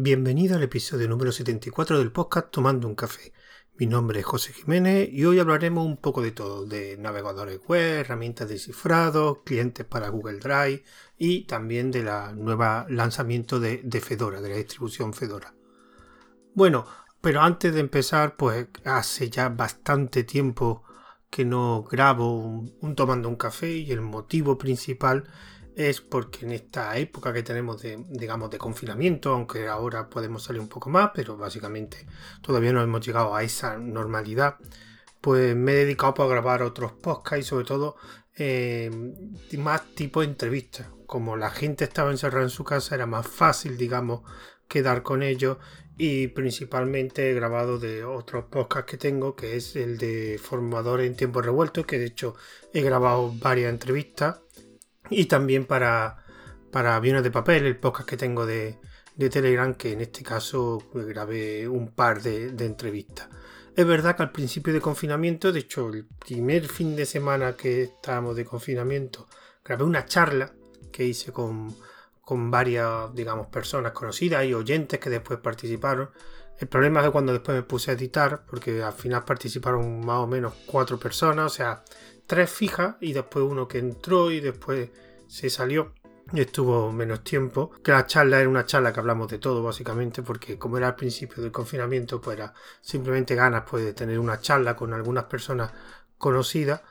Bienvenido al episodio número 74 del podcast Tomando un café. Mi nombre es José Jiménez y hoy hablaremos un poco de todo, de navegadores web, herramientas de cifrado, clientes para Google Drive y también de la nueva lanzamiento de, Fedora, de la distribución Fedora. Bueno, pero antes de empezar, pues hace ya bastante tiempo que no grabo un tomando un café y el motivo principal es porque en esta época que tenemos de, digamos, de confinamiento, aunque ahora podemos salir un poco más, pero básicamente todavía no hemos llegado a esa normalidad, pues me he dedicado a grabar otros podcasts y sobre todo eh, más tipo entrevistas. Como la gente estaba encerrada en su casa, era más fácil, digamos, quedar con ellos y principalmente he grabado de otros podcasts que tengo, que es el de formadores en tiempo revuelto, que de hecho he grabado varias entrevistas y también para, para Aviones de Papel, el podcast que tengo de, Telegram, que en este caso grabé un par de, entrevistas. Es verdad que al principio de confinamiento, de hecho el primer fin de semana que estábamos de confinamiento, grabé una charla que hice con, con varias, digamos, personas conocidas y oyentes que después participaron. El problema es que cuando después me puse a editar, porque al final participaron más o menos cuatro personas, o sea, tres fijas y después uno que entró y después se salió y estuvo menos tiempo. Que la charla era una charla que hablamos de todo básicamente porque como era al principio del confinamiento pues era simplemente ganas pues, de tener una charla con algunas personas conocidas.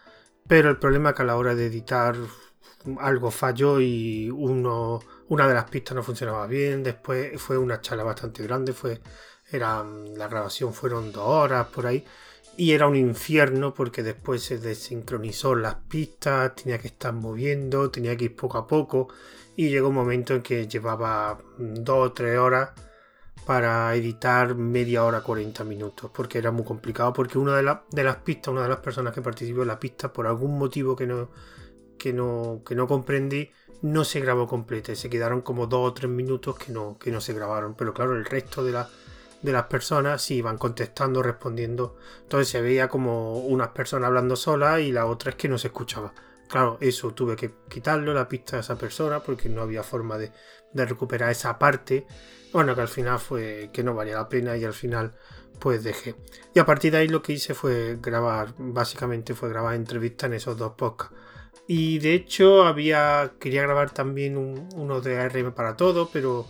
Pero el problema es que a la hora de editar algo falló y uno, una de las pistas no funcionaba bien. Después fue una charla bastante grande, fue era, la grabación fueron dos horas por ahí y era un infierno porque después se desincronizó las pistas, tenía que estar moviendo, tenía que ir poco a poco y llegó un momento en que llevaba dos o tres horas para editar media hora 40 minutos porque era muy complicado porque una de, de las pistas, una de las personas que participó en la pista por algún motivo que no, que no, que no comprendí no se grabó completa y se quedaron como dos o tres minutos que no, que no se grabaron pero claro el resto de la de las personas si iban contestando, respondiendo. Entonces se veía como unas personas hablando solas y la otra es que no se escuchaba. Claro, eso tuve que quitarlo, la pista de esa persona, porque no había forma de, recuperar esa parte. Bueno, que al final fue que no valía la pena y al final pues dejé. Y a partir de ahí lo que hice fue grabar, básicamente fue grabar entrevistas en esos dos podcasts. Y de hecho había, quería grabar también uno de ARM para todo, pero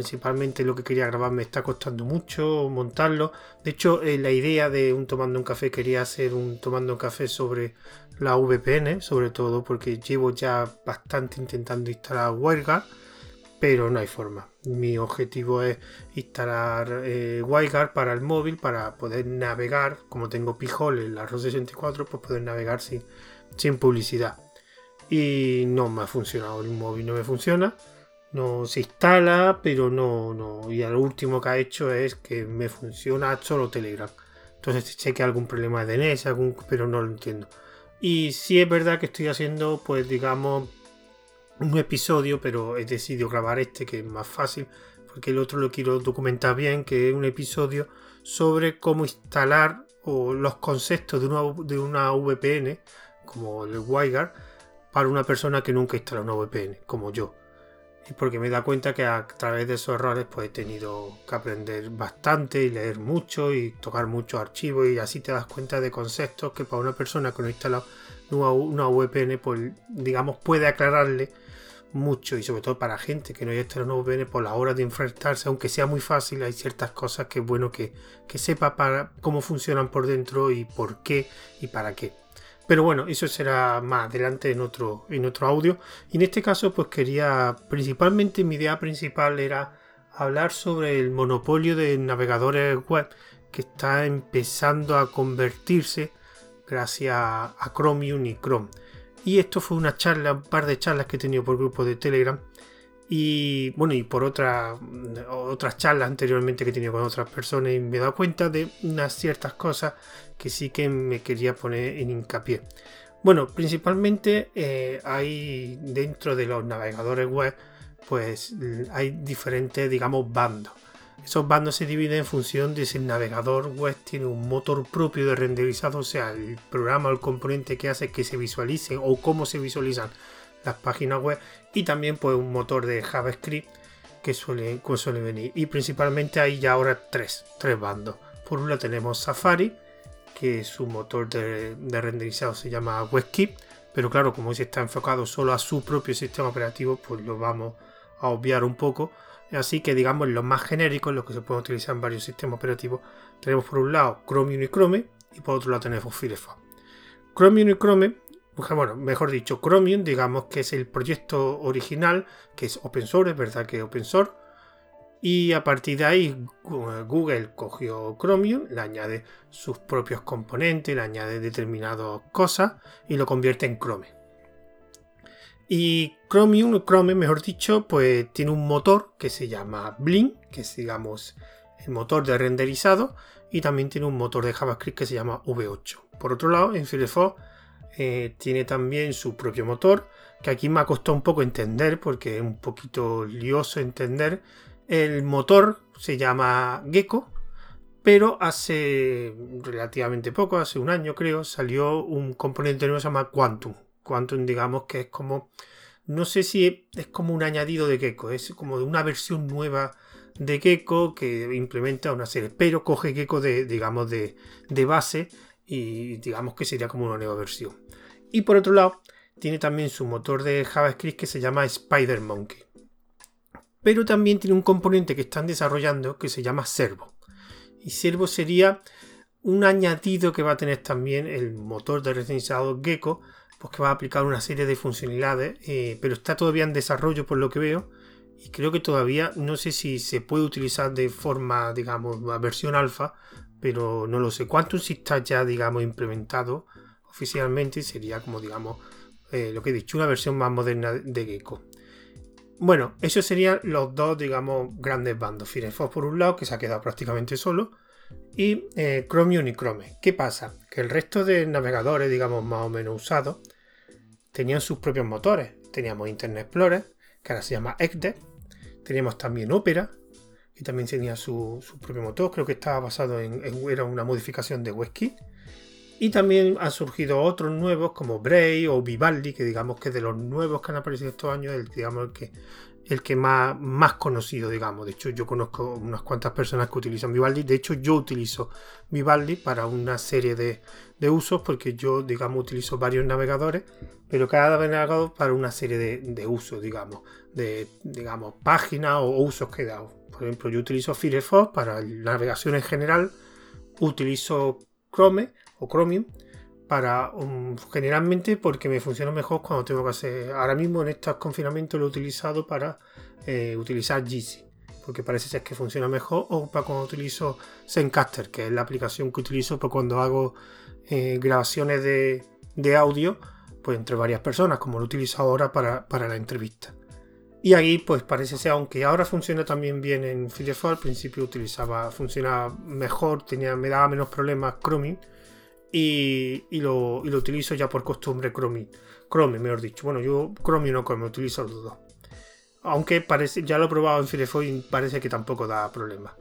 principalmente lo que quería grabar me está costando mucho montarlo. De hecho, eh, la idea de un tomando un café quería hacer un tomando un café sobre la VPN, sobre todo porque llevo ya bastante intentando instalar WireGuard, pero no hay forma. Mi objetivo es instalar eh, WireGuard para el móvil para poder navegar, como tengo Pijol en la ROS 64, pues poder navegar sin, sin publicidad. Y no me ha funcionado, el móvil no me funciona no se instala, pero no, no. Y lo último que ha hecho es que me funciona solo Telegram. Entonces sé que hay algún problema de DNS, algún, pero no lo entiendo. Y sí es verdad que estoy haciendo, pues digamos, un episodio, pero he decidido grabar este que es más fácil, porque el otro lo quiero documentar bien, que es un episodio sobre cómo instalar o los conceptos de una, de una VPN, como el WireGuard, para una persona que nunca instala una VPN, como yo porque me da cuenta que a través de esos errores pues he tenido que aprender bastante y leer mucho y tocar muchos archivos y así te das cuenta de conceptos que para una persona que no instala una VPN pues digamos puede aclararle mucho. Y sobre todo para gente que no haya instalado una VPN por la hora de enfrentarse aunque sea muy fácil hay ciertas cosas que es bueno que, que sepa para cómo funcionan por dentro y por qué y para qué pero bueno, eso será más adelante en otro, en otro audio. Y en este caso, pues quería, principalmente mi idea principal era hablar sobre el monopolio de navegadores web que está empezando a convertirse gracias a Chromium y Chrome. Y esto fue una charla, un par de charlas que he tenido por grupo de Telegram y bueno, y por otra, otras charlas anteriormente que he tenido con otras personas, y me he dado cuenta de unas ciertas cosas que sí que me quería poner en hincapié. Bueno, principalmente eh, hay dentro de los navegadores web, pues hay diferentes, digamos, bandos. Esos bandos se dividen en función de si el navegador web tiene un motor propio de renderizado, o sea, el programa o el componente que hace que se visualicen o cómo se visualizan las páginas web y también pues un motor de JavaScript que suele, suele venir. Y principalmente hay ya ahora tres, tres bandos. Por un lado tenemos Safari, que su motor de, renderizado se llama WebKit, pero claro, como si está enfocado solo a su propio sistema operativo, pues lo vamos a obviar un poco. Así que digamos los más genéricos, los que se pueden utilizar en varios sistemas operativos, tenemos por un lado Chromium y Chrome y por otro lado tenemos Firefox. Chromium y Chrome bueno, mejor dicho, Chromium, digamos que es el proyecto original, que es open source, es verdad que es open source. Y a partir de ahí Google cogió Chromium, le añade sus propios componentes, le añade determinadas cosas y lo convierte en Chrome. Y Chromium, Chrome, mejor dicho, pues tiene un motor que se llama Blink, que es digamos el motor de renderizado, y también tiene un motor de JavaScript que se llama V8. Por otro lado, en Firefox eh, tiene también su propio motor, que aquí me ha costado un poco entender porque es un poquito lioso entender. El motor se llama Gecko, pero hace relativamente poco, hace un año creo, salió un componente nuevo que se llama Quantum. Quantum, digamos que es como, no sé si es como un añadido de Gecko, es como de una versión nueva de Gecko que implementa una serie, pero coge Gecko de, digamos, de, de base y digamos que sería como una nueva versión. Y por otro lado, tiene también su motor de JavaScript que se llama SpiderMonkey. Pero también tiene un componente que están desarrollando que se llama Servo. Y Servo sería un añadido que va a tener también el motor de renderizado Gecko, pues que va a aplicar una serie de funcionalidades, eh, pero está todavía en desarrollo por lo que veo. Y creo que todavía no sé si se puede utilizar de forma, digamos, versión alfa, pero no lo sé. Quantum si está ya, digamos, implementado oficialmente sería como, digamos, eh, lo que he dicho, una versión más moderna de Gecko. Bueno, esos serían los dos, digamos, grandes bandos. Firefox por un lado, que se ha quedado prácticamente solo, y eh, Chrome. ¿Qué pasa? Que el resto de navegadores, digamos, más o menos usados, tenían sus propios motores. Teníamos Internet Explorer, que ahora se llama XDE. Teníamos también Opera, y también tenía su, propio motor, creo que estaba basado en, era una modificación de WebKit. Y también han surgido otros nuevos como Bray o Vivaldi, que digamos que de los nuevos que han aparecido estos años, el, digamos el que, el que más, más conocido, digamos. De hecho, yo conozco unas cuantas personas que utilizan Vivaldi. De hecho, yo utilizo Vivaldi para una serie de, usos, porque yo, digamos, utilizo varios navegadores, pero cada navegador para una serie de, de usos, digamos, de, digamos, páginas o usos que he dado. Por ejemplo, yo utilizo Firefox para navegación en general, utilizo Chrome o Chromium para um, generalmente porque me funciona mejor cuando tengo que hacer. Ahora mismo en estos confinamientos lo he utilizado para eh, utilizar Jitsi, porque parece ser que funciona mejor, o para cuando utilizo Zencaster, que es la aplicación que utilizo para cuando hago eh, grabaciones de, de, audio, pues entre varias personas, como lo utilizo ahora para, para la entrevista. Y ahí pues parece ser, aunque ahora funciona también bien en Firefox, al principio utilizaba, funcionaba mejor, tenía, me daba menos problemas Chromium y, lo, utilizo ya por costumbre Chromium. Chrome, mejor dicho. Bueno, yo Chromium no Chrome, utilizo los dos. Aunque parece, ya lo he probado en Firefox y parece que tampoco da problema.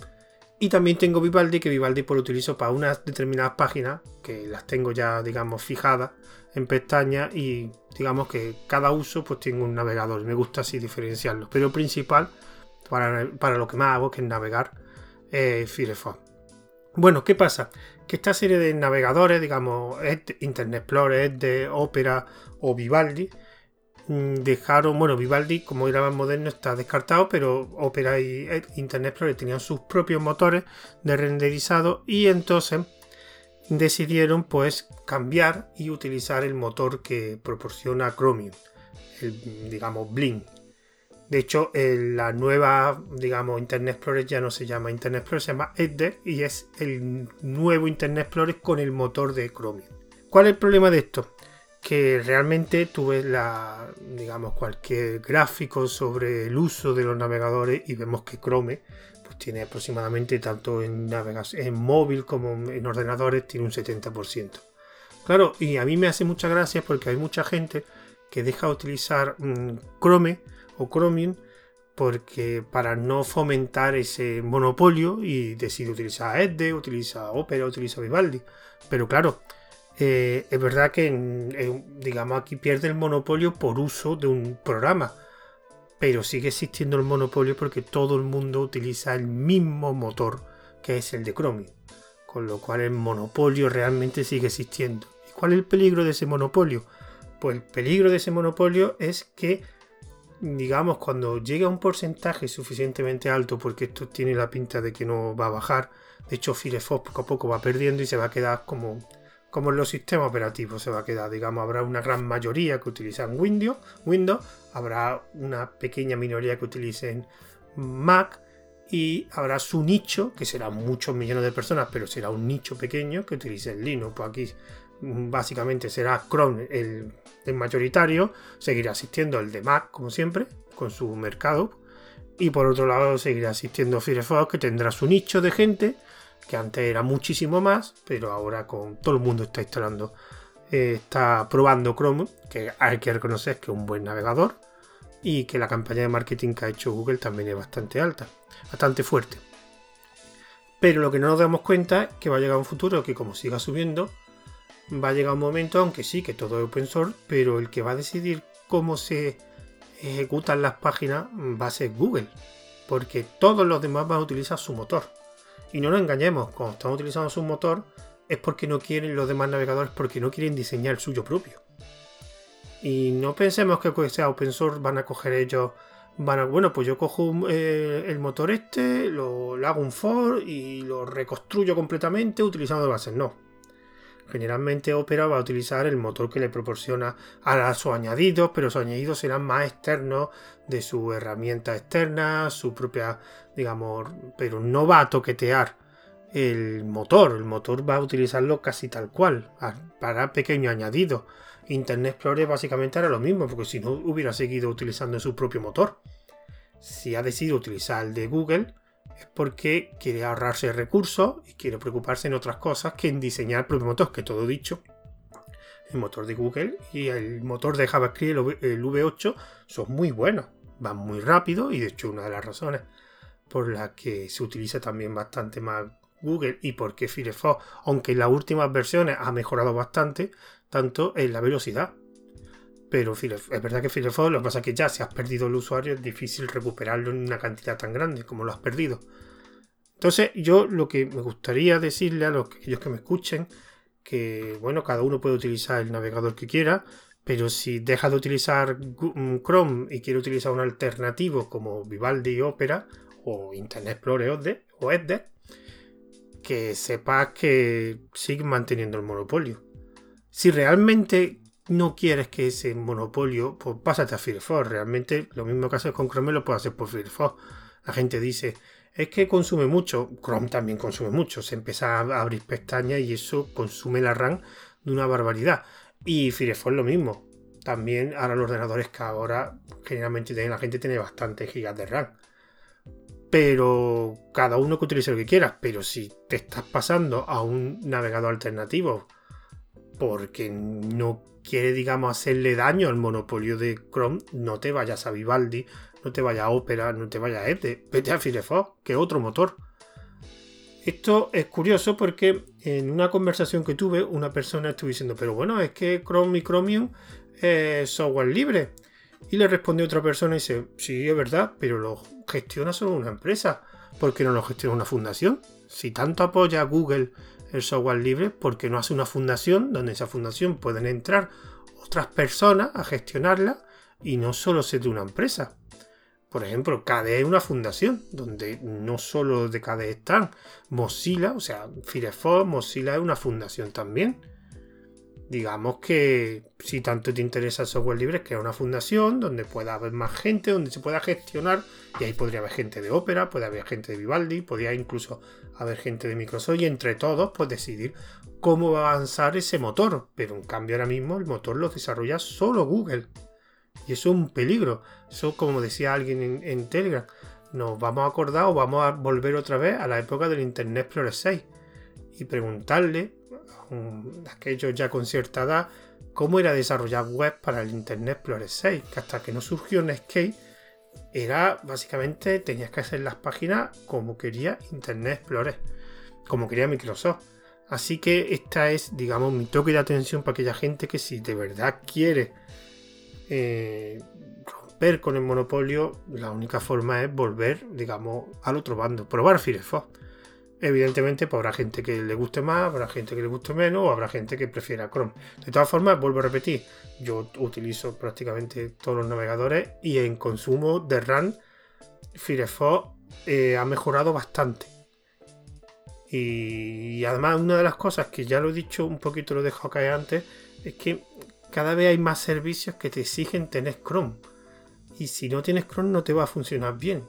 Y también tengo Vivaldi, que Vivaldi pues lo utilizo para unas determinadas páginas, que las tengo ya, digamos, fijadas en pestañas y digamos que cada uso pues tengo un navegador. Me gusta así diferenciarlos. Pero principal, para, lo que más hago, que es navegar, Firefox. Bueno, ¿qué pasa? Que esta serie de navegadores, digamos, Internet Explorer, de Opera o Vivaldi, mm, dejaron, bueno, Vivaldi como era más moderno está descartado, pero Opera y Internet Explorer tenían sus propios motores de renderizado y entonces decidieron pues cambiar y utilizar el motor que proporciona Chromium, digamos Blink. De hecho, la nueva, digamos, Internet Explorer ya no se llama Internet Explorer, se llama Edge y es el nuevo Internet Explorer con el motor de Chromium. ¿Cuál es el problema de esto? Que realmente tú ves la, digamos, cualquier gráfico sobre el uso de los navegadores y vemos que Chrome tiene aproximadamente tanto en navegación, en móvil como en ordenadores, tiene un 70%. Claro, y a mí me hace mucha gracia porque hay mucha gente que deja de utilizar mm, Chrome o Chromium porque para no fomentar ese monopolio y decide utilizar Edge, utiliza Opera, utiliza Vivaldi. Pero claro, eh, es verdad que digamos aquí pierde el monopolio por uso de un programa pero sigue existiendo el monopolio porque todo el mundo utiliza el mismo motor que es el de Chromium. Con lo cual el monopolio realmente sigue existiendo. ¿Y cuál es el peligro de ese monopolio? Pues el peligro de ese monopolio es que, digamos, cuando llega a un porcentaje suficientemente alto, porque esto tiene la pinta de que no va a bajar, de hecho Firefox poco a poco va perdiendo y se va a quedar como, como en los sistemas operativos, se va a quedar, digamos, habrá una gran mayoría que utilizan Windows, Windows habrá una pequeña minoría que utilicen Mac, y habrá su nicho, que será muchos millones de personas, pero será un nicho pequeño que utilice el Linux. Pues aquí básicamente será Chrome el, mayoritario, seguirá asistiendo el de Mac, como siempre, con su mercado. Y por otro lado seguirá asistiendo Firefox, que tendrá su nicho de gente, que antes era muchísimo más, pero ahora con todo el mundo está instalando, eh, está probando Chrome, que hay que reconocer que es un buen navegador y que la campaña de marketing que ha hecho Google también es bastante alta bastante fuerte. Pero lo que no nos damos cuenta es que va a llegar un futuro que como siga subiendo, va a llegar un momento, aunque sí que todo es open source, pero el que va a decidir cómo se ejecutan las páginas va a ser Google. Porque todos los demás van a utilizar su motor. Y no nos engañemos, cuando están utilizando su motor es porque no quieren los demás navegadores, porque no quieren diseñar el suyo propio. Y no pensemos que sea open source van a coger ellos bueno, pues yo cojo eh, el motor este, lo, hago un for y lo reconstruyo completamente utilizando bases. No. Generalmente Opera va a utilizar el motor que le proporciona a sus añadidos, pero sus añadidos serán más externos de su herramienta externa, su propia, digamos, pero no va a toquetear el motor. El motor va a utilizarlo casi tal cual, para pequeños añadidos. Internet Explorer básicamente era lo mismo, porque si no hubiera seguido utilizando su propio motor. Si ha decidido utilizar el de Google, es porque quiere ahorrarse recursos y quiere preocuparse en otras cosas que en diseñar el propio motor, que todo dicho. El motor de Google y el motor de JavaScript, el V8, son muy buenos, van muy rápido y de hecho una de las razones por la que se utiliza también bastante más Google y porque Firefox, aunque en las últimas versiones ha mejorado bastante, tanto en la velocidad. Pero es verdad que Firefox, lo que pasa es que ya si has perdido el usuario es difícil recuperarlo en una cantidad tan grande como lo has perdido. Entonces yo lo que me gustaría decirle a los aquellos que me escuchen, que bueno, cada uno puede utilizar el navegador que quiera, pero si deja de utilizar mm, Chrome y quiere utilizar un alternativo como Vivaldi Opera o Internet Explorer o Edge, que sepas que sigue manteniendo el monopolio. Si realmente no quieres que ese monopolio, pues pásate a Firefox. Realmente lo mismo que haces con Chrome lo puedes hacer por Firefox. La gente dice, es que consume mucho. Chrome también consume mucho. Se empieza a abrir pestañas y eso consume la RAM de una barbaridad. Y Firefox lo mismo. También ahora los ordenadores que ahora generalmente la gente tiene bastantes gigas de RAM. Pero cada uno que utilice lo que quieras. Pero si te estás pasando a un navegador alternativo porque no quiere, digamos, hacerle daño al monopolio de Chrome, no te vayas a Vivaldi, no te vayas a Opera, no te vayas a Ede, vete a Firefox, que otro motor. Esto es curioso porque en una conversación que tuve, una persona estuvo diciendo, pero bueno, es que Chrome y Chromium es software libre. Y le respondió otra persona y dice, sí, es verdad, pero lo gestiona solo una empresa. ¿Por qué no lo gestiona una fundación? Si tanto apoya a Google el software libre porque no hace una fundación donde esa fundación pueden entrar otras personas a gestionarla y no solo ser de una empresa. Por ejemplo, KDE es una fundación donde no solo de KDE están Mozilla, o sea, Firefox, Mozilla es una fundación también digamos que si tanto te interesa el software libre, es una fundación donde pueda haber más gente, donde se pueda gestionar, y ahí podría haber gente de Opera, puede haber gente de Vivaldi, podría incluso haber gente de Microsoft, y entre todos, pues decidir cómo va a avanzar ese motor. Pero en cambio, ahora mismo el motor lo desarrolla solo Google. Y eso es un peligro. Eso, como decía alguien en, en Telegram, nos vamos a acordar o vamos a volver otra vez a la época del Internet Explorer 6 y preguntarle aquellos ya con cierta edad, cómo era desarrollar web para el Internet Explorer 6, que hasta que no surgió Netscape, era básicamente tenías que hacer las páginas como quería Internet Explorer, como quería Microsoft. Así que esta es, digamos, mi toque de atención para aquella gente que si de verdad quiere eh, romper con el monopolio, la única forma es volver, digamos, al otro bando, probar Firefox. Evidentemente, pues habrá gente que le guste más, habrá gente que le guste menos, o habrá gente que prefiera Chrome. De todas formas, vuelvo a repetir, yo utilizo prácticamente todos los navegadores y en consumo de RAM, Firefox eh, ha mejorado bastante. Y, además, una de las cosas que ya lo he dicho un poquito, lo dejo caer antes, es que cada vez hay más servicios que te exigen tener Chrome. Y si no tienes Chrome no te va a funcionar bien.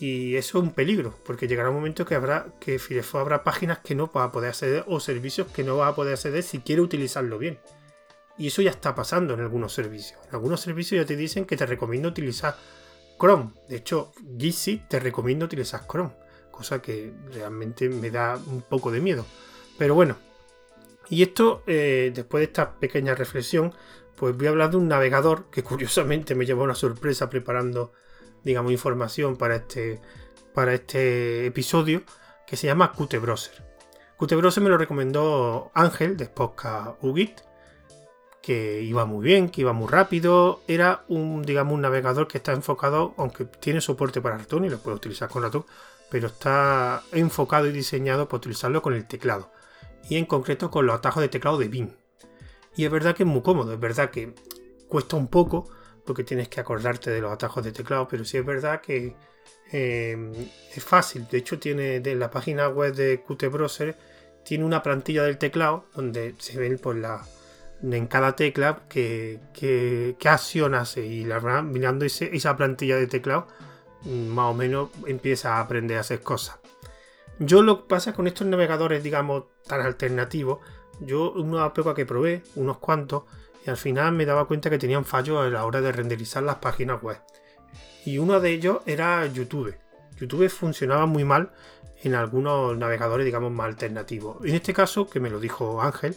Y eso es un peligro, porque llegará un momento que habrá que Firefox habrá páginas que no va a poder acceder o servicios que no va a poder acceder si quiere utilizarlo bien. Y eso ya está pasando en algunos servicios. En algunos servicios ya te dicen que te recomiendo utilizar Chrome. De hecho, Gizzy te recomiendo utilizar Chrome, cosa que realmente me da un poco de miedo. Pero bueno, y esto, eh, después de esta pequeña reflexión, pues voy a hablar de un navegador que curiosamente me llevó una sorpresa preparando, digamos, información para este, para este episodio, que se llama Qt Browser. Qt Browser me lo recomendó Ángel de Podcast UGIT, que iba muy bien, que iba muy rápido. Era un, digamos, un navegador que está enfocado, aunque tiene soporte para ratón y lo puede utilizar con ratón, pero está enfocado y diseñado para utilizarlo con el teclado y en concreto con los atajos de teclado de BIM. Y es verdad que es muy cómodo, es verdad que cuesta un poco porque tienes que acordarte de los atajos de teclado, pero sí es verdad que eh, es fácil. De hecho, tiene de la página web de Qt Browser tiene una plantilla del teclado donde se ven por la en cada tecla qué que, acción hace y la verdad mirando esa plantilla de teclado más o menos empieza a aprender a hacer cosas. Yo lo que pasa con estos navegadores, digamos, tan alternativos, yo una época que probé, unos cuantos, y al final me daba cuenta que tenían fallos a la hora de renderizar las páginas web. Y uno de ellos era YouTube. YouTube funcionaba muy mal en algunos navegadores, digamos, más alternativos. En este caso, que me lo dijo Ángel,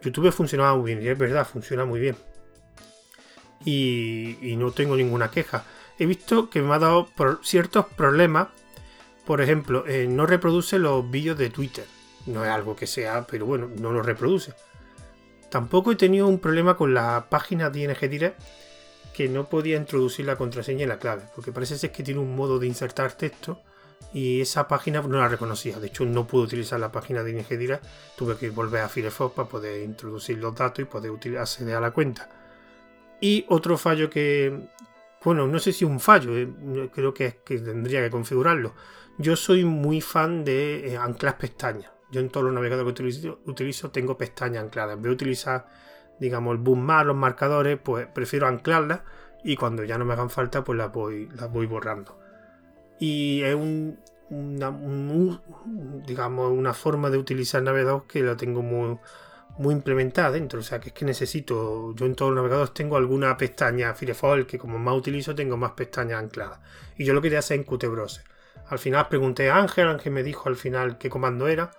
YouTube funcionaba muy bien, y es verdad, funciona muy bien. Y, no tengo ninguna queja. He visto que me ha dado ciertos problemas por ejemplo, eh, no reproduce los vídeos de Twitter. No es algo que sea, pero bueno, no los reproduce. Tampoco he tenido un problema con la página de ING Direct que no podía introducir la contraseña y la clave, porque parece ser que tiene un modo de insertar texto y esa página no la reconocía. De hecho, no pude utilizar la página de ING Direct, tuve que volver a Firefox para poder introducir los datos y poder acceder a la cuenta. Y otro fallo que, bueno, no sé si un fallo, eh, creo que, es que tendría que configurarlo yo soy muy fan de eh, anclar pestañas. Yo en todos los navegadores que utilizo, tengo pestañas ancladas. En vez de utilizar, digamos, el bookmark, los marcadores, pues prefiero anclarlas y cuando ya no me hagan falta, pues las voy, las voy borrando. Y es un, una, digamos, una forma de utilizar navegador que la tengo muy, muy implementada dentro. O sea, que es que necesito, yo en todos los navegadores tengo alguna pestaña Firefox, que como más utilizo, tengo más pestañas ancladas. Y yo lo quería hacer en Qt Browser. Al final pregunté a Ángel, Ángel me dijo al final qué comando era.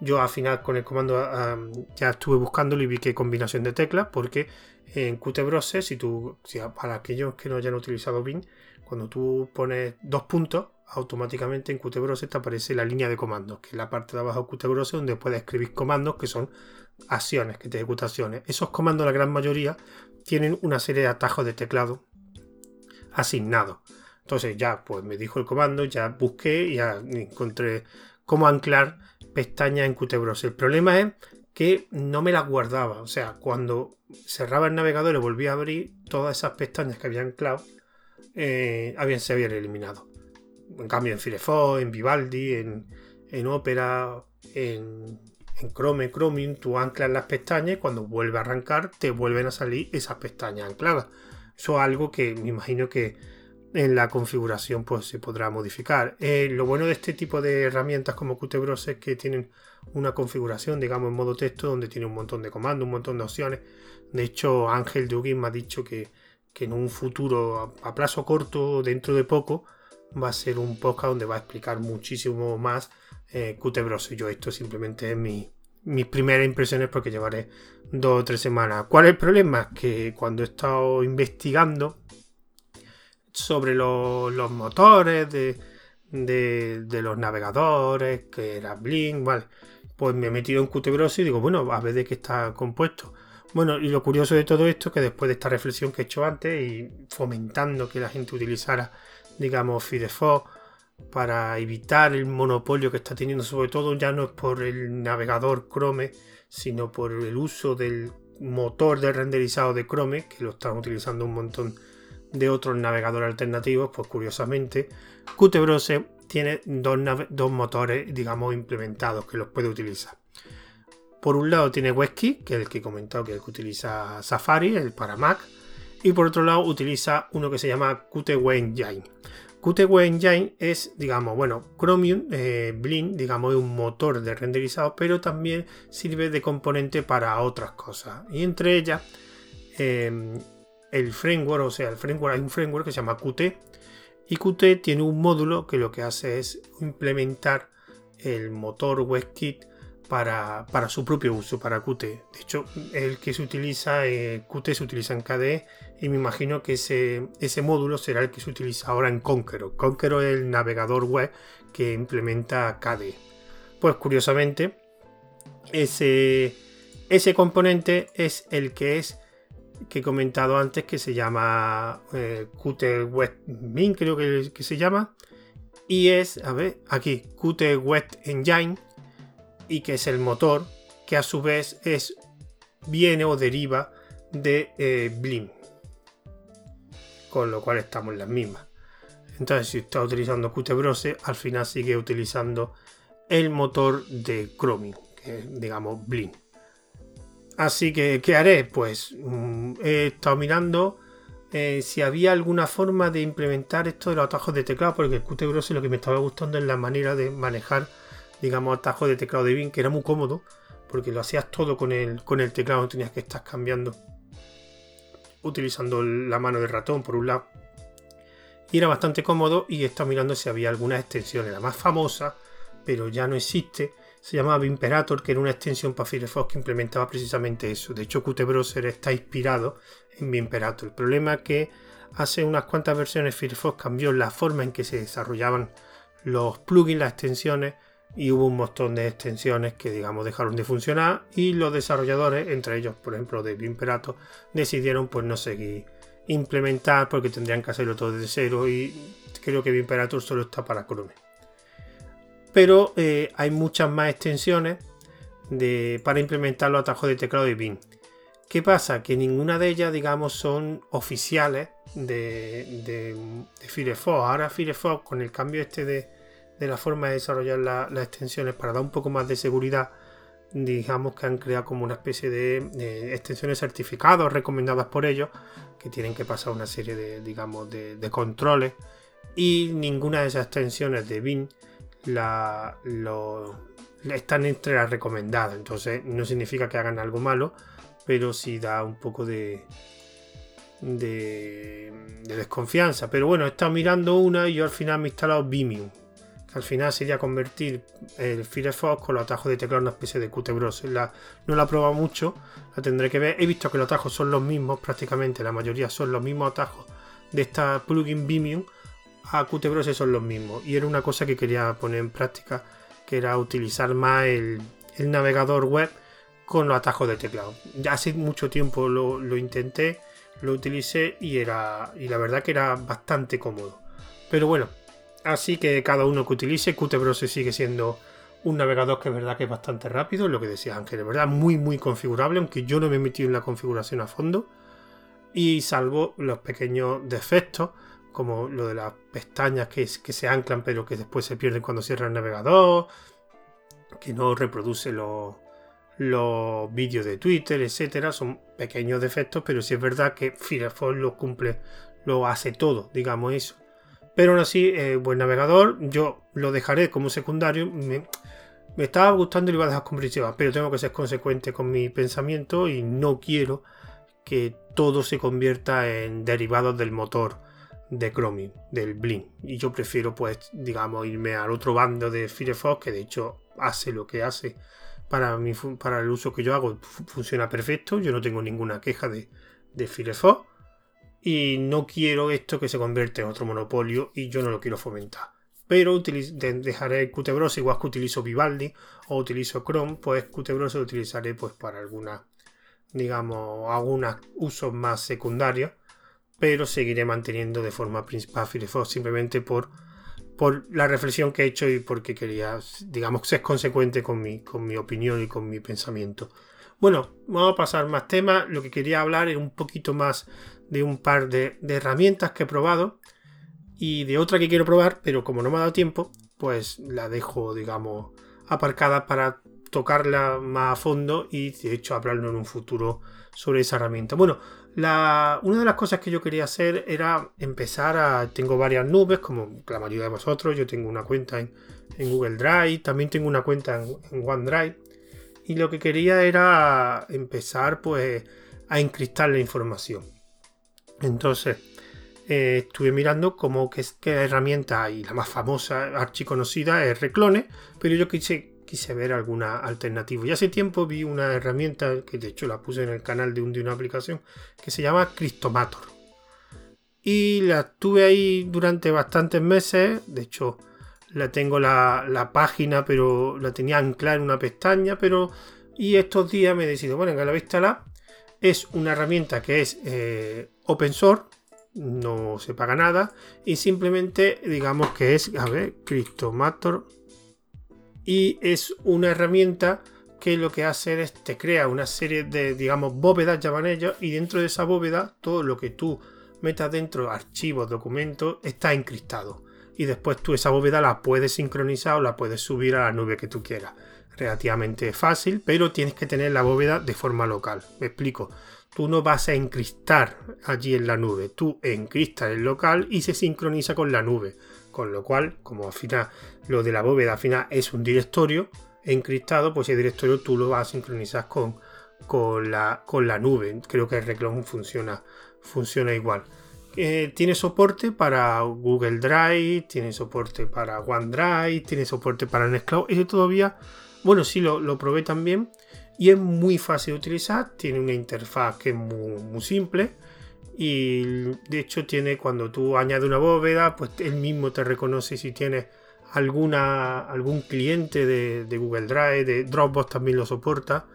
Yo al final con el comando ya estuve buscándolo y vi qué combinación de teclas, porque en Qt Browser, si tú, para aquellos que no hayan utilizado BIM, cuando tú pones dos puntos, automáticamente en Qt Browser te aparece la línea de comandos, que es la parte de abajo de Qt Browser donde puedes escribir comandos que son acciones, que te ejecutan acciones. Esos comandos, la gran mayoría, tienen una serie de atajos de teclado asignados. Entonces ya, pues me dijo el comando, ya busqué ya encontré cómo anclar pestañas en Qt Browser. El problema es que no me las guardaba. O sea, cuando cerraba el navegador y volvía a abrir, todas esas pestañas que había anclado eh, habían, se habían eliminado. En cambio, en Firefox, en Vivaldi, en, en Opera, en, en Chrome, Chromium, tú anclas las pestañas y cuando vuelve a arrancar te vuelven a salir esas pestañas ancladas. Eso es algo que me imagino que en la configuración pues se podrá modificar. Eh, lo bueno de este tipo de herramientas como Qt es que tienen una configuración, digamos, en modo texto, donde tiene un montón de comandos, un montón de opciones. De hecho, Ángel Dugin me ha dicho que, en un futuro, a, plazo corto, dentro de poco, va a ser un podcast donde va a explicar muchísimo más eh, Qt Yo esto simplemente es mi, mis primeras impresiones porque llevaré dos o tres semanas. ¿Cuál es el problema? Que cuando he estado investigando sobre los motores de, de, los navegadores, que era Blink, ¿vale? Pues me he metido en Qt y digo, bueno, a ver de qué está compuesto. Bueno, y lo curioso de todo esto es que después de esta reflexión que he hecho antes y fomentando que la gente utilizara, digamos, Firefox para evitar el monopolio que está teniendo, sobre todo ya no es por el navegador Chrome, sino por el uso del motor de renderizado de Chrome, que lo están utilizando un montón de otros navegadores alternativos, pues curiosamente, Qt tiene dos, dos, motores, digamos, implementados que los puede utilizar. Por un lado tiene WebKit, que es el que he comentado que, utiliza Safari, el para Mac, y por otro lado utiliza uno que se llama Qt Engine. Qt Engine es, digamos, bueno, Chromium, eh, Blink, digamos, es un motor de renderizado, pero también sirve de componente para otras cosas. Y entre ellas, em, el framework, o sea, el framework, hay un framework que se llama Qt, y Qt tiene un módulo que lo que hace es implementar el motor WebKit para, su propio uso, para Qt. De hecho, el que se utiliza, eh, Qt se utiliza en KDE y me imagino que ese, ese módulo será el que se utiliza ahora en Conqueror. Conqueror es el navegador web que implementa KDE. Pues curiosamente, ese, ese componente es el que es que he comentado antes que se llama eh, Qt Web Min, creo que, que, se llama. Y es, a ver, aquí, Qt Web Engine y que es el motor que a su vez es viene o deriva de eh, Blim. Con lo cual estamos en las mismas. Entonces si está utilizando Qt al final sigue utilizando el motor de Chromium que digamos Blim así que ¿qué haré? pues mm, he estado mirando eh, si había alguna forma de implementar esto de los atajos de teclado porque el Qt lo que me estaba gustando es la manera de manejar digamos, atajo de teclado de Bing, que era muy cómodo, porque lo hacías todo con el, con el teclado, no tenías que estar cambiando, utilizando la mano de ratón por un lado. Y era bastante cómodo y estaba mirando si había alguna extensión. La más famosa, pero ya no existe, se llamaba Vimperator, que era una extensión para Firefox que implementaba precisamente eso. De hecho, Qt Browser está inspirado en Vimperator. El problema es que hace unas cuantas versiones Firefox cambió la forma en que se desarrollaban los plugins, las extensiones, y hubo un montón de extensiones que digamos dejaron de funcionar y los desarrolladores, entre ellos por ejemplo de Vimperato, decidieron pues no seguir implementar porque tendrían que hacerlo todo desde cero y creo que Vimperator solo está para Chrome. Pero eh, hay muchas más extensiones de, para implementar los atajos de teclado de Vim. ¿Qué pasa? Que ninguna de ellas, digamos, son oficiales de, de, de Firefox. Ahora Firefox, con el cambio este de, de la forma de desarrollar las extensiones para dar un poco más de seguridad, digamos que han creado como una especie de, extensiones certificadas recomendadas por ellos, que tienen que pasar una serie de, digamos, de, controles y ninguna de esas extensiones de BIN la, están entre las recomendadas. Entonces no significa que hagan algo malo, pero sí da un poco de, de, desconfianza. Pero bueno, he estado mirando una y yo al final me he instalado Vimium al final sería convertir el Firefox con los atajos de teclado en una especie de Qt La, no la he probado mucho, la tendré que ver. He visto que los atajos son los mismos, prácticamente la mayoría son los mismos atajos de esta plugin Vimium a Qt son los mismos. Y era una cosa que quería poner en práctica, que era utilizar más el, navegador web con los atajos de teclado. Ya hace mucho tiempo lo, lo intenté, lo utilicé y, era, y la verdad que era bastante cómodo. Pero bueno, Así que cada uno que utilice, Qt sigue siendo un navegador que es verdad que es bastante rápido, lo que decía Ángel, es verdad muy muy configurable, aunque yo no me he metido en la configuración a fondo. Y salvo los pequeños defectos, como lo de las pestañas que, se anclan pero que después se pierden cuando cierra el navegador, que no reproduce los, vídeos de Twitter, etcétera, son pequeños defectos, pero sí es verdad que Firefox lo cumple, lo hace todo, digamos eso. Pero aún así, eh, buen navegador. Yo lo dejaré como secundario. Me, estaba gustando y lo iba a dejar como. Pero tengo que ser consecuente con mi pensamiento y no quiero que todo se convierta en derivados del motor de Chromium, del Blink. Y yo prefiero, pues, digamos, irme al otro bando de Firefox, que de hecho hace lo que hace para, mi, para el uso que yo hago. Funciona perfecto. Yo no tengo ninguna queja de, Firefox y no quiero esto que se convierta en otro monopolio y yo no lo quiero fomentar. Pero dejaré Qt igual que utilizo Vivaldi o utilizo Chrome, pues Qt lo utilizaré pues para algunas digamos, algunos usos más secundarios, pero seguiré manteniendo de forma principal Firefox simplemente por, por la reflexión que he hecho y porque quería, digamos, ser consecuente con mi, con mi opinión y con mi pensamiento. Bueno, vamos a pasar más temas. Lo que quería hablar es un poquito más de un par de, herramientas que he probado y de otra que quiero probar, pero como no me ha dado tiempo, pues la dejo, digamos, aparcada para tocarla más a fondo y de hecho hablarlo en un futuro sobre esa herramienta. Bueno, la, una de las cosas que yo quería hacer era empezar a... Tengo varias nubes, como la mayoría de vosotros, yo tengo una cuenta en, Google Drive, también tengo una cuenta en, OneDrive y lo que quería era empezar pues a encriptar la información. Entonces, eh, estuve mirando que, qué herramienta y la más famosa, archiconocida, es Reclone, pero yo quise, quise ver alguna alternativa. Y hace tiempo vi una herramienta que de hecho la puse en el canal de, un, de una aplicación que se llama Cryptomator. Y la tuve ahí durante bastantes meses, de hecho la tengo la, página, pero la tenía anclada en una pestaña, pero y estos días me he decidido, bueno, que la vista la es una herramienta que es eh, open source, no se paga nada y simplemente digamos que es, a ver, Cryptomator y es una herramienta que lo que hace es te crea una serie de, digamos, bóvedas, llaman ellos, y dentro de esa bóveda todo lo que tú metas dentro, archivos, documentos, está encriptado. Y después tú esa bóveda la puedes sincronizar o la puedes subir a la nube que tú quieras. Relativamente fácil, pero tienes que tener la bóveda de forma local. Me explico tú no vas a encristar allí en la nube, tú encristas el local y se sincroniza con la nube. Con lo cual, como al final lo de la bóveda al final es un directorio encriptado, pues ese directorio tú lo vas a sincronizar con, con, la, con la nube. Creo que el reclamo funciona, funciona igual. Eh, tiene soporte para Google Drive, tiene soporte para OneDrive, tiene soporte para Nextcloud. Eso todavía, bueno, sí lo, lo probé también y es muy fácil de utilizar, tiene una interfaz que es muy, simple y de hecho tiene cuando tú añades una bóveda, pues él mismo te reconoce si tienes alguna, algún cliente de, Google Drive, de Dropbox también lo soporta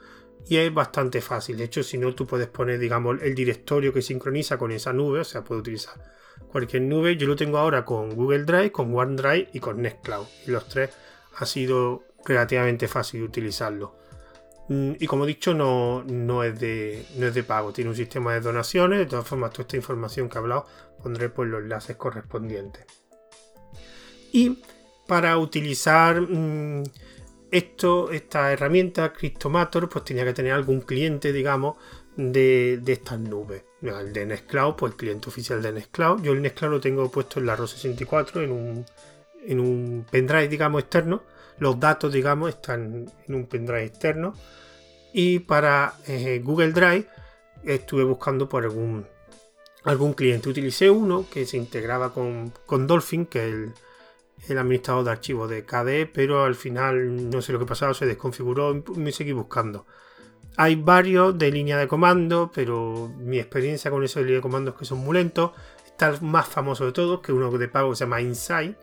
y es bastante fácil. De hecho, si no, tú puedes poner, digamos, el directorio que sincroniza con esa nube, o sea, puede utilizar cualquier nube. Yo lo tengo ahora con Google Drive, con OneDrive y con Nextcloud. Y los tres ha sido relativamente fácil utilizarlo. Mm, y como he dicho, no, es de, no es de pago, tiene un sistema de donaciones. De todas formas, toda esta información que he hablado pondré por los enlaces correspondientes. Y para utilizar mm, esto, esta herramienta Cryptomator, pues tenía que tener algún cliente, digamos, de, estas nubes. El de Nextcloud, pues el cliente oficial de Nextcloud. Yo el Nextcloud lo tengo puesto en la RO64 en un, en un pendrive, digamos, externo. Los datos, digamos, están en un pendrive externo y para eh, Google Drive estuve buscando por algún, algún cliente. Utilicé uno que se integraba con, Dolphin, que es el, administrador de archivos de KDE, pero al final no sé lo que pasaba, se desconfiguró y me seguí buscando. Hay varios de línea de comando, pero mi experiencia con eso de línea de comando es que son muy lentos. Está el más famoso de todos, que uno de pago que se llama Insight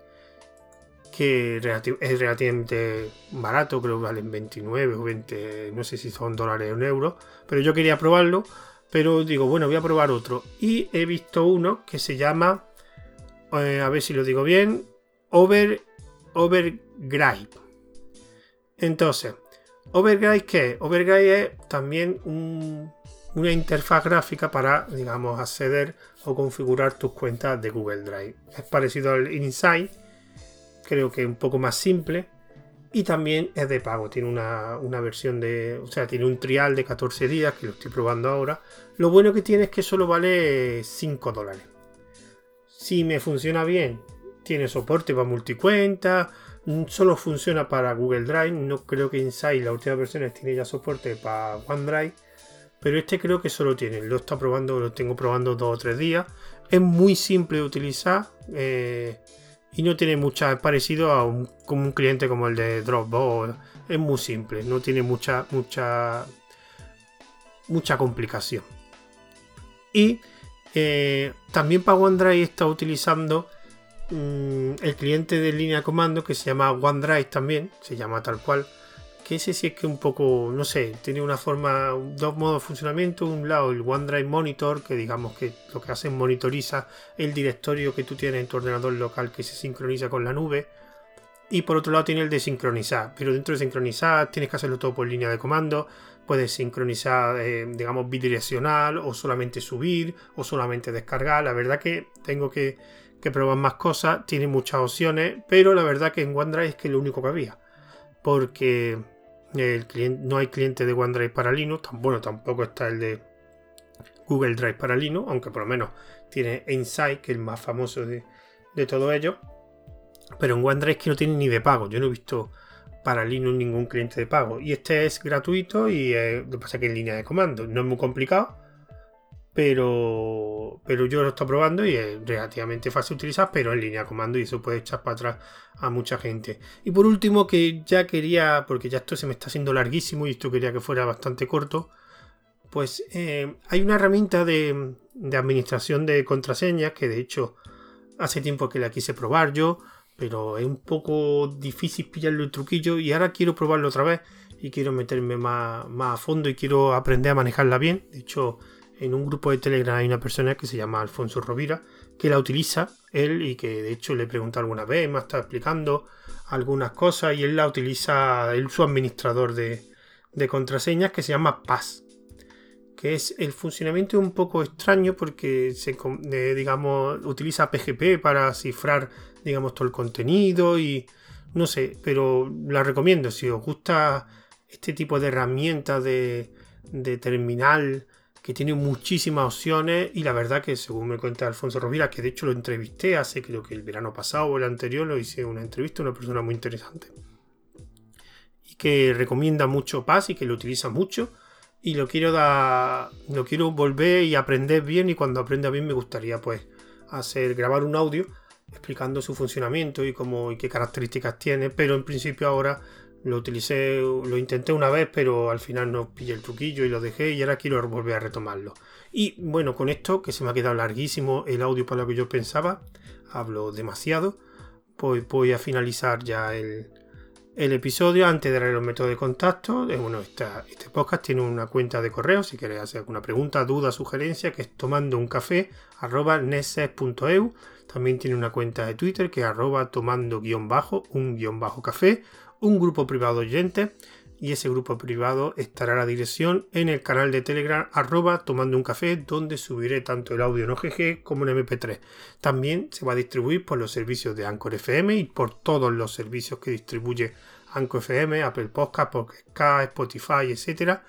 que es relativamente barato, creo que valen 29 o 20, no sé si son dólares o euros, pero yo quería probarlo, pero digo, bueno, voy a probar otro. Y he visto uno que se llama, eh, a ver si lo digo bien, Over, Overgride. Entonces, Overgride, ¿qué Overgride es también una interfaz gráfica para, digamos, acceder o configurar tus cuentas de Google Drive. Es parecido al Insight creo que un poco más simple. Y también es de pago, tiene una, versión de, o sea, tiene un trial de 14 días que lo estoy probando ahora. Lo bueno que tiene es que solo vale 5 dólares. Si me funciona bien, tiene soporte para multicuenta, solo funciona para Google Drive, no creo que Insight, las últimas versiones, tiene ya soporte para OneDrive, pero este creo que solo tiene, lo está probando, lo tengo probando dos o tres días, es muy simple de utilizar, eh, y no tiene mucha parecido a un, como un cliente como el de Dropbox es muy simple no tiene mucha mucha mucha complicación. Y eh, también para OneDrive está utilizando mm, el cliente de línea de comando que se llama OneDrive también se llama tal cual que ese sí es que un poco, no sé, tiene una forma, dos modos de funcionamiento. Un lado el OneDrive Monitor, que digamos que lo que hace es monitoriza el directorio que tú tienes en tu ordenador local que se sincroniza con la nube. Y por otro lado tiene el de sincronizar, pero dentro de sincronizar tienes que hacerlo todo por línea de comando. Puedes sincronizar, eh, digamos, bidireccional o solamente subir o solamente descargar. La verdad que tengo que, que probar más cosas, tiene muchas opciones, pero la verdad que en OneDrive es que es lo único que había. Porque el cliente, no hay cliente de OneDrive para Linux, bueno, tampoco está el de Google Drive para Linux, aunque por lo menos tiene Insight, que es el más famoso de, de todos ellos. Pero en OneDrive es que no tiene ni de pago. Yo no he visto para Linux ningún cliente de pago. Y este es gratuito y lo que pasa es que en línea de comando. No es muy complicado, pero, pero yo lo estoy probando y es relativamente fácil de utilizar, pero en línea de comando y eso puede echar para atrás a mucha gente. Y por último, que ya quería, porque ya esto se me está haciendo larguísimo y esto quería que fuera bastante corto, pues eh, hay una herramienta de, de, administración de contraseñas que de hecho hace tiempo que la quise probar yo, pero es un poco difícil pillarlo el truquillo y ahora quiero probarlo otra vez y quiero meterme más, más a fondo y quiero aprender a manejarla bien. De hecho, en un grupo de Telegram hay una persona que se llama Alfonso Rovira que la utiliza él y que de hecho le he preguntado alguna vez, me estado explicando algunas cosas y él la utiliza, él su administrador de, contraseñas que se llama Paz que es el funcionamiento un poco extraño porque se digamos utiliza PGP para cifrar digamos todo el contenido y no sé, pero la recomiendo. Si os gusta este tipo de herramientas de terminal que tiene muchísimas opciones y la verdad que según me cuenta Alfonso Rovira, que de hecho lo entrevisté hace creo que el verano pasado o el anterior, lo hice una entrevista, una persona muy interesante. Y que recomienda mucho Paz y que lo utiliza mucho. Y lo quiero dar, lo quiero volver y aprender bien y cuando aprenda bien me gustaría pues hacer grabar un audio explicando su funcionamiento y cómo y qué características tiene, pero en principio ahora lo utilicé, lo intenté una vez, pero al final no pillé el truquillo y lo dejé y ahora quiero volver a retomarlo. Y bueno, con esto, que se me ha quedado larguísimo el audio para lo que yo pensaba, hablo demasiado, pues voy a finalizar ya el, episodio antes de darle los métodos de contacto. Eh, bueno, este podcast tiene una cuenta de correo si queréis hacer alguna pregunta, duda, sugerencia, que es tomando un café También tiene una cuenta de Twitter que es arroba tomando guion bajo, un guion bajo café un grupo privado de y ese grupo privado estará a la dirección en el canal de Telegram arroba tomando un café donde subiré tanto el audio en OGG como en MP3. También se va a distribuir por los servicios de Anchor FM y por todos los servicios que distribuye Anchor FM, Apple Podcast, Spotify, etc.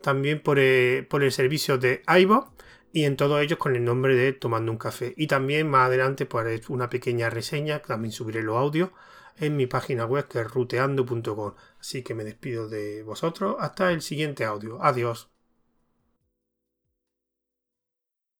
También por, eh, por el servicio de iVoox y en todos ellos con el nombre de Tomando un Café. Y también más adelante pues una pequeña reseña, también subiré los audios en mi página web que es ruteando.com. Así que me despido de vosotros hasta el siguiente audio. Adiós.